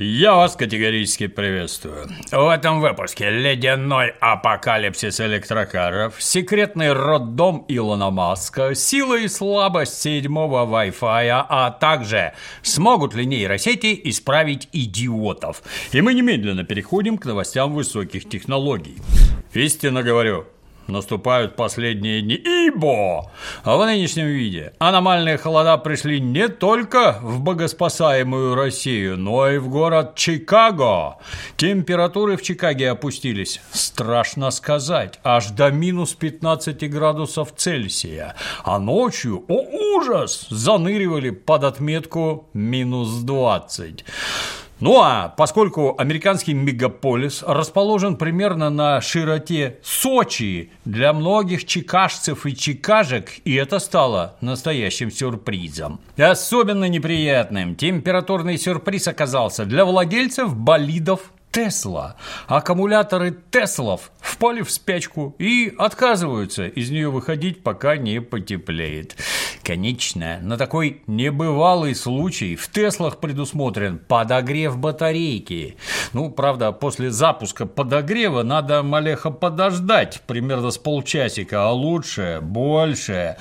Я вас категорически приветствую. В этом выпуске ледяной апокалипсис электрокаров, секретный роддом Илона Маска, сила и слабость седьмого Wi-Fi, а также смогут ли нейросети исправить идиотов. И мы немедленно переходим к новостям высоких технологий. Истинно говорю, наступают последние дни, ибо в нынешнем виде аномальные холода пришли не только в богоспасаемую Россию, но и в город Чикаго. Температуры в Чикаге опустились, страшно сказать, аж до минус 15 градусов Цельсия, а ночью, о ужас, заныривали под отметку минус 20. Ну а поскольку американский мегаполис расположен примерно на широте Сочи для многих чикашцев и чикажек, и это стало настоящим сюрпризом. Особенно неприятным температурный сюрприз оказался для владельцев болидов Тесла. Аккумуляторы Теслов впали в спячку и отказываются из нее выходить, пока не потеплеет. Конечно, на такой небывалый случай в Теслах предусмотрен подогрев батарейки. Ну, правда, после запуска подогрева надо малеха подождать, примерно с полчасика, а лучше больше.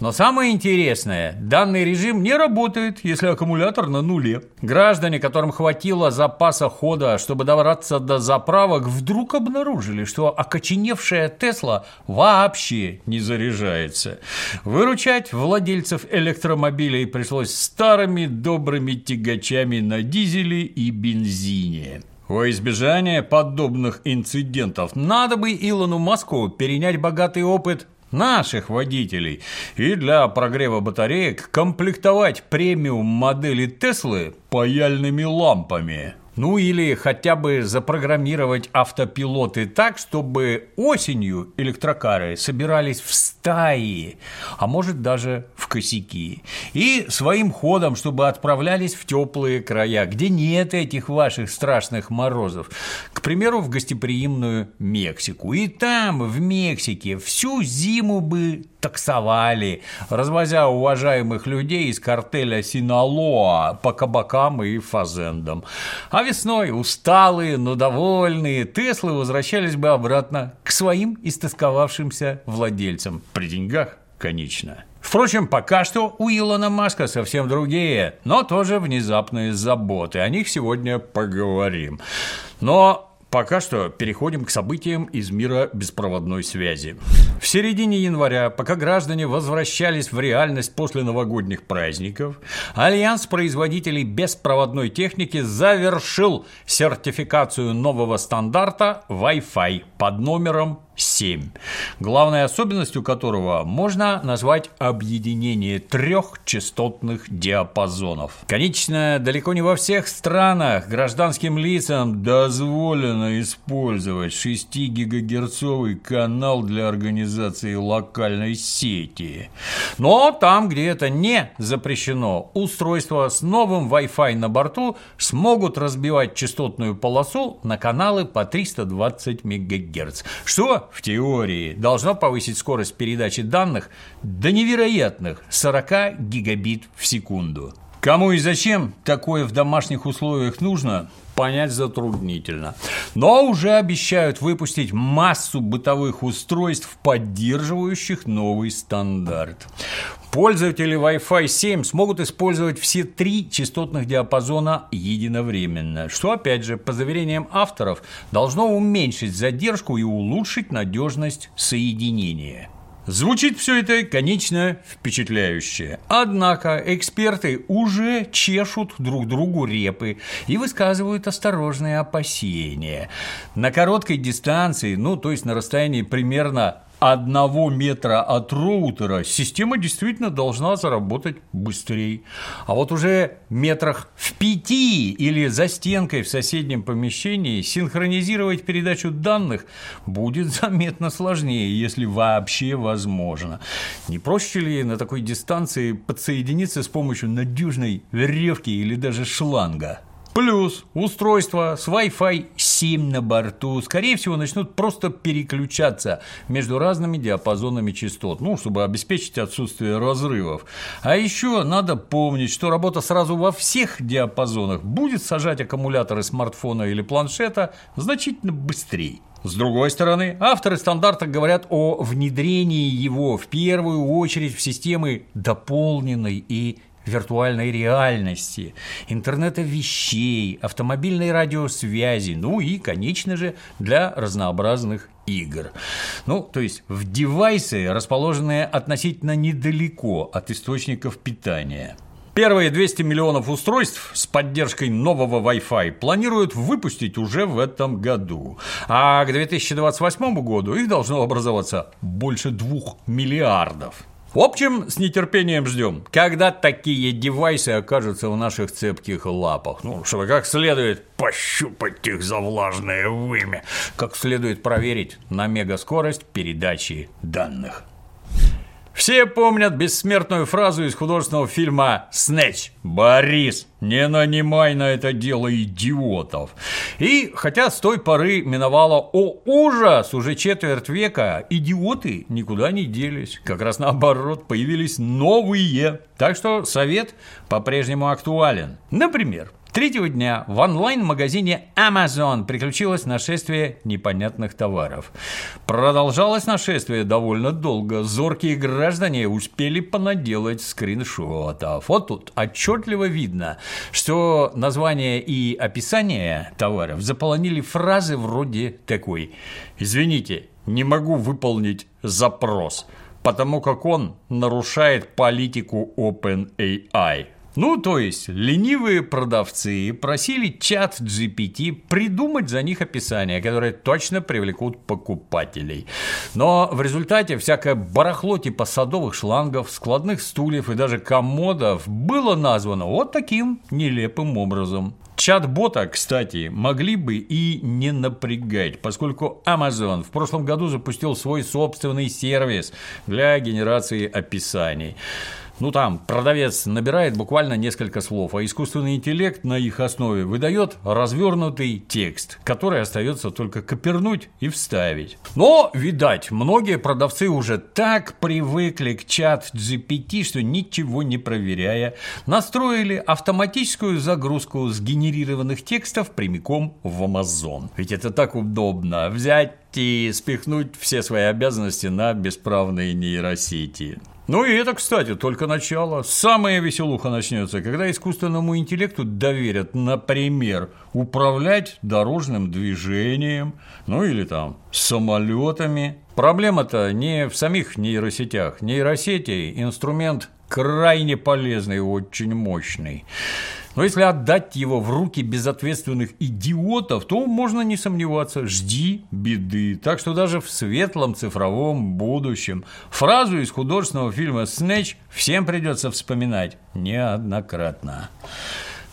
Но самое интересное, данный режим не работает, если аккумулятор на нуле. Граждане, которым хватило запаса хода, чтобы добраться до заправок, вдруг обнаружили, что окоченевшая Тесла вообще не заряжается. Выручать владельцев электромобилей пришлось старыми добрыми тягачами на дизеле и бензине. Во избежание подобных инцидентов надо бы Илону Маску перенять богатый опыт наших водителей и для прогрева батареек комплектовать премиум модели Теслы паяльными лампами. Ну или хотя бы запрограммировать автопилоты так, чтобы осенью электрокары собирались в стаи, а может даже в косяки. И своим ходом, чтобы отправлялись в теплые края, где нет этих ваших страшных морозов. К примеру, в гостеприимную Мексику. И там, в Мексике, всю зиму бы таксовали, развозя уважаемых людей из картеля Синалоа по кабакам и фазендам. А весной усталые, но довольные Теслы возвращались бы обратно к своим истосковавшимся владельцам. При деньгах, конечно. Впрочем, пока что у Илона Маска совсем другие, но тоже внезапные заботы. О них сегодня поговорим. Но Пока что переходим к событиям из мира беспроводной связи. В середине января, пока граждане возвращались в реальность после новогодних праздников, Альянс производителей беспроводной техники завершил сертификацию нового стандарта Wi-Fi под номером 7, главной особенностью которого можно назвать объединение трех частотных диапазонов. Конечно, далеко не во всех странах гражданским лицам дозволено использовать 6-гигагерцовый канал для организации локальной сети. Но там, где это не запрещено, устройства с новым Wi-Fi на борту смогут разбивать частотную полосу на каналы по 320 МГц, что в теории должно повысить скорость передачи данных до невероятных 40 гигабит в секунду. Кому и зачем такое в домашних условиях нужно, понять затруднительно. Но уже обещают выпустить массу бытовых устройств, поддерживающих новый стандарт. Пользователи Wi-Fi 7 смогут использовать все три частотных диапазона единовременно, что, опять же, по заверениям авторов, должно уменьшить задержку и улучшить надежность соединения. Звучит все это, конечно, впечатляюще. Однако эксперты уже чешут друг другу репы и высказывают осторожные опасения. На короткой дистанции, ну, то есть на расстоянии примерно одного метра от роутера система действительно должна заработать быстрее. А вот уже метрах пяти или за стенкой в соседнем помещении синхронизировать передачу данных будет заметно сложнее, если вообще возможно. Не проще ли на такой дистанции подсоединиться с помощью надежной веревки или даже шланга? Плюс устройства с Wi-Fi 7 на борту, скорее всего, начнут просто переключаться между разными диапазонами частот, ну, чтобы обеспечить отсутствие разрывов. А еще надо помнить, что работа сразу во всех диапазонах будет сажать аккумуляторы смартфона или планшета значительно быстрее. С другой стороны, авторы стандарта говорят о внедрении его в первую очередь в системы дополненной и виртуальной реальности, интернета вещей, автомобильной радиосвязи, ну и, конечно же, для разнообразных игр. Ну, то есть в девайсы, расположенные относительно недалеко от источников питания. Первые 200 миллионов устройств с поддержкой нового Wi-Fi планируют выпустить уже в этом году. А к 2028 году их должно образоваться больше двух миллиардов. В общем, с нетерпением ждем, когда такие девайсы окажутся в наших цепких лапах. Ну, чтобы как следует пощупать их за влажное вымя, как следует проверить на мегаскорость передачи данных. Все помнят бессмертную фразу из художественного фильма «Снэч». «Борис, не нанимай на это дело идиотов». И хотя с той поры миновало «О, ужас!» уже четверть века, идиоты никуда не делись. Как раз наоборот, появились новые. Так что совет по-прежнему актуален. Например, Третьего дня в онлайн-магазине Amazon приключилось нашествие непонятных товаров. Продолжалось нашествие довольно долго. Зоркие граждане успели понаделать скриншотов. Вот тут отчетливо видно, что название и описание товаров заполонили фразы вроде такой «Извините, не могу выполнить запрос» потому как он нарушает политику OpenAI. Ну, то есть, ленивые продавцы просили чат GPT придумать за них описание, которое точно привлекут покупателей. Но в результате всякое барахло типа садовых шлангов, складных стульев и даже комодов было названо вот таким нелепым образом. Чат-бота, кстати, могли бы и не напрягать, поскольку Amazon в прошлом году запустил свой собственный сервис для генерации описаний. Ну там продавец набирает буквально несколько слов, а искусственный интеллект на их основе выдает развернутый текст, который остается только копернуть и вставить. Но, видать, многие продавцы уже так привыкли к чат GPT, что ничего не проверяя, настроили автоматическую загрузку сгенерированных текстов прямиком в Amazon. Ведь это так удобно взять и спихнуть все свои обязанности на бесправные нейросети. Ну и это, кстати, только начало. Самая веселуха начнется, когда искусственному интеллекту доверят, например, управлять дорожным движением, ну или там самолетами. Проблема-то не в самих нейросетях. Нейросети – инструмент крайне полезный и очень мощный. Но если отдать его в руки безответственных идиотов, то можно не сомневаться, жди беды. Так что даже в светлом цифровом будущем фразу из художественного фильма «Снэч» всем придется вспоминать неоднократно.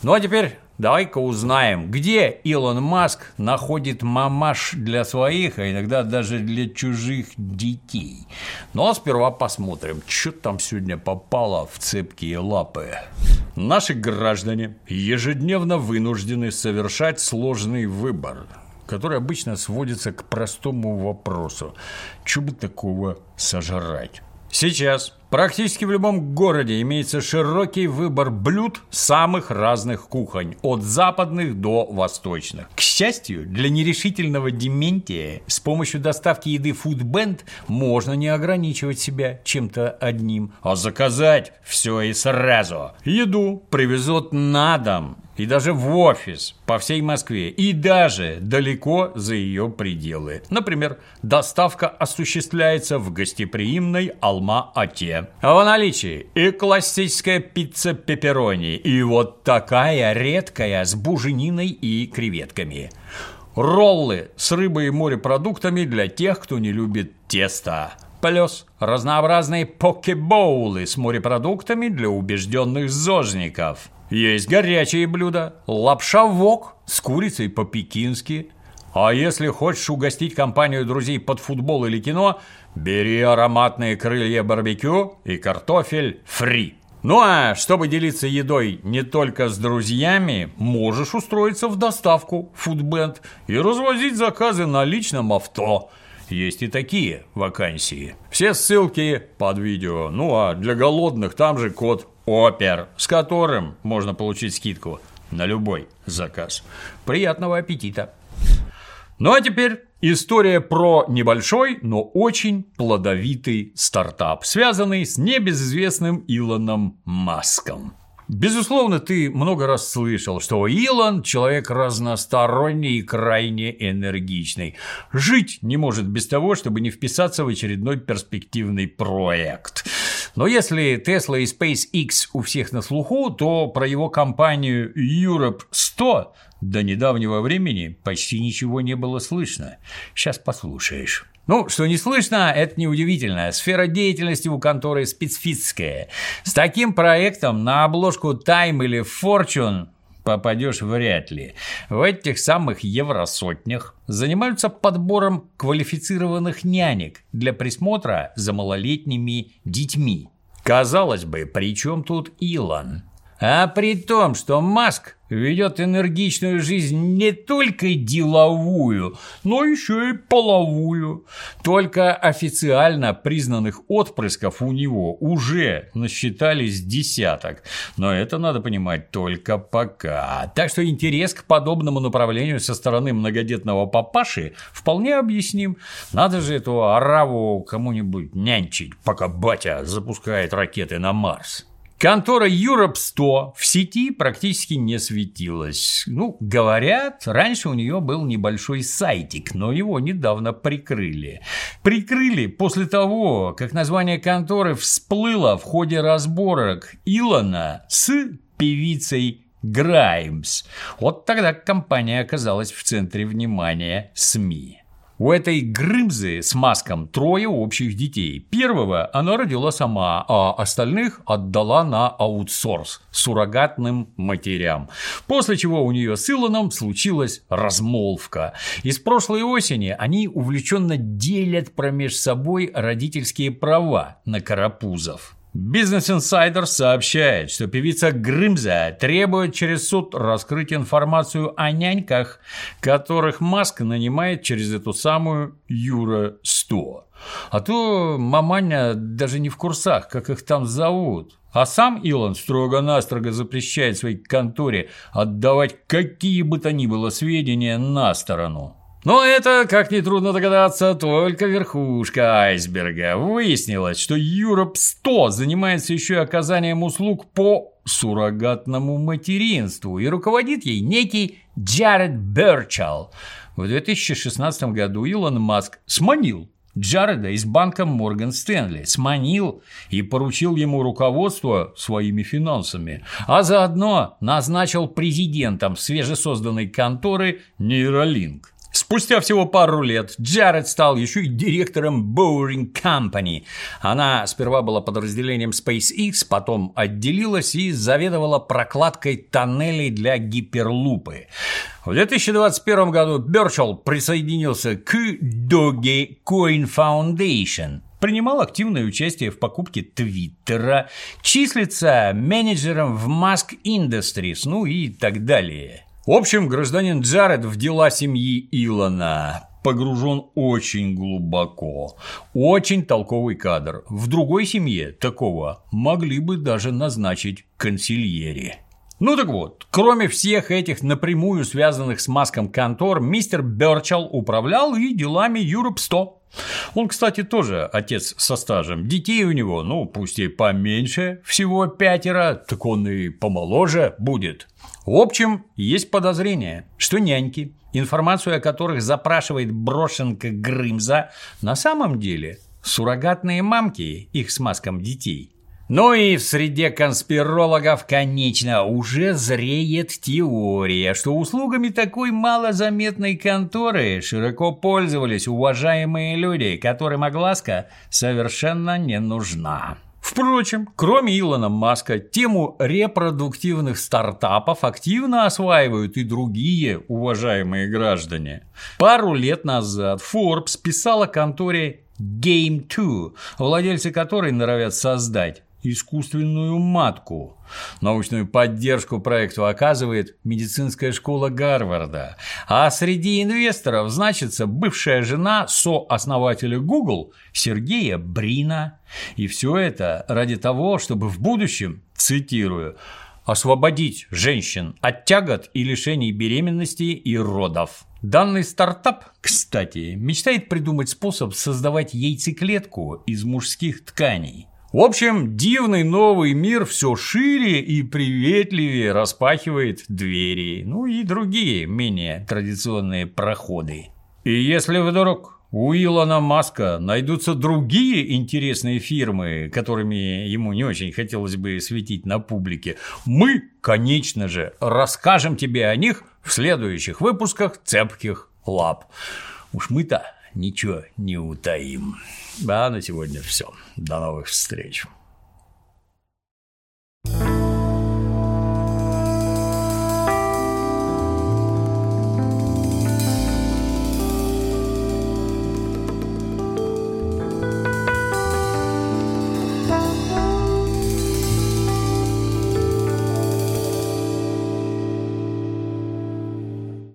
Ну а теперь Давай-ка узнаем, где Илон Маск находит мамаш для своих, а иногда даже для чужих детей. Но ну, а сперва посмотрим, что там сегодня попало в цепкие лапы. Наши граждане ежедневно вынуждены совершать сложный выбор, который обычно сводится к простому вопросу – что бы такого сожрать? Сейчас Практически в любом городе имеется широкий выбор блюд самых разных кухонь, от западных до восточных. К счастью, для нерешительного дементия с помощью доставки еды Foodband можно не ограничивать себя чем-то одним, а заказать все и сразу. Еду привезут на дом и даже в офис по всей Москве, и даже далеко за ее пределы. Например, доставка осуществляется в гостеприимной Алма-Ате. А в наличии и классическая пицца пепперони, и вот такая редкая с бужениной и креветками. Роллы с рыбой и морепродуктами для тех, кто не любит тесто. Плюс разнообразные покебоулы с морепродуктами для убежденных зожников – есть горячие блюда, лапша вок с курицей по-пекински. А если хочешь угостить компанию друзей под футбол или кино, бери ароматные крылья барбекю и картофель фри. Ну а чтобы делиться едой не только с друзьями, можешь устроиться в доставку Foodband и развозить заказы на личном авто. Есть и такие вакансии. Все ссылки под видео. Ну а для голодных там же код ОПЕР, с которым можно получить скидку на любой заказ. Приятного аппетита! Ну а теперь история про небольшой, но очень плодовитый стартап, связанный с небезызвестным Илоном Маском. Безусловно, ты много раз слышал, что Илон – человек разносторонний и крайне энергичный. Жить не может без того, чтобы не вписаться в очередной перспективный проект. Но если Tesla и SpaceX у всех на слуху, то про его компанию Europe 100 до недавнего времени почти ничего не было слышно. Сейчас послушаешь. Ну, что не слышно, это неудивительно. Сфера деятельности у конторы специфическая. С таким проектом на обложку Time или Fortune попадешь вряд ли. В этих самых евросотнях занимаются подбором квалифицированных нянек для присмотра за малолетними детьми. Казалось бы, при чем тут Илон? А при том, что Маск ведет энергичную жизнь не только деловую, но еще и половую. Только официально признанных отпрысков у него уже насчитались десяток. Но это надо понимать только пока. Так что интерес к подобному направлению со стороны многодетного папаши вполне объясним. Надо же эту ораву кому-нибудь нянчить, пока батя запускает ракеты на Марс. Контора Europe 100 в сети практически не светилась. Ну, говорят, раньше у нее был небольшой сайтик, но его недавно прикрыли. Прикрыли после того, как название конторы всплыло в ходе разборок Илона с певицей Граймс. Вот тогда компания оказалась в центре внимания СМИ. У этой Грымзы с Маском трое общих детей. Первого она родила сама, а остальных отдала на аутсорс суррогатным матерям. После чего у нее с Илоном случилась размолвка. Из прошлой осени они увлеченно делят промеж собой родительские права на карапузов. Бизнес Инсайдер сообщает, что певица Грымза требует через суд раскрыть информацию о няньках, которых Маск нанимает через эту самую Юра-100. А то маманя даже не в курсах, как их там зовут. А сам Илон строго-настрого запрещает своей конторе отдавать какие бы то ни было сведения на сторону. Но это, как нетрудно догадаться, только верхушка айсберга. Выяснилось, что Europe 100 занимается еще и оказанием услуг по суррогатному материнству и руководит ей некий Джаред Берчал. В 2016 году Илон Маск сманил Джареда из банка Морган Стэнли, сманил и поручил ему руководство своими финансами, а заодно назначил президентом свежесозданной конторы Neuralink. Спустя всего пару лет Джаред стал еще и директором Boring Company. Она сперва была подразделением SpaceX, потом отделилась и заведовала прокладкой тоннелей для гиперлупы. В 2021 году Берчел присоединился к Dogecoin Foundation – принимал активное участие в покупке Твиттера, числится менеджером в Musk Industries, ну и так далее. В общем, гражданин Джаред в дела семьи Илона погружен очень глубоко. Очень толковый кадр. В другой семье такого могли бы даже назначить консильери. Ну так вот, кроме всех этих напрямую связанных с Маском контор, мистер Берчал управлял и делами Europe 100. Он, кстати, тоже отец со стажем. Детей у него, ну, пусть и поменьше, всего пятеро, так он и помоложе будет. В общем, есть подозрение, что няньки, информацию о которых запрашивает брошенка Грымза, на самом деле суррогатные мамки их с маском детей. Ну и в среде конспирологов, конечно, уже зреет теория, что услугами такой малозаметной конторы широко пользовались уважаемые люди, которым огласка совершенно не нужна. Впрочем, кроме Илона Маска, тему репродуктивных стартапов активно осваивают и другие уважаемые граждане. Пару лет назад Forbes писала конторе Game 2, владельцы которой норовят создать искусственную матку. Научную поддержку проекту оказывает медицинская школа Гарварда, а среди инвесторов значится бывшая жена сооснователя Google Сергея Брина. И все это ради того, чтобы в будущем, цитирую, освободить женщин от тягот и лишений беременности и родов. Данный стартап, кстати, мечтает придумать способ создавать яйцеклетку из мужских тканей. В общем, дивный новый мир все шире и приветливее распахивает двери, ну и другие менее традиционные проходы. И если вдруг у Илона Маска найдутся другие интересные фирмы, которыми ему не очень хотелось бы светить на публике. Мы, конечно же, расскажем тебе о них в следующих выпусках «Цепких лап». Уж мы-то ничего не утаим. А на сегодня все. До новых встреч.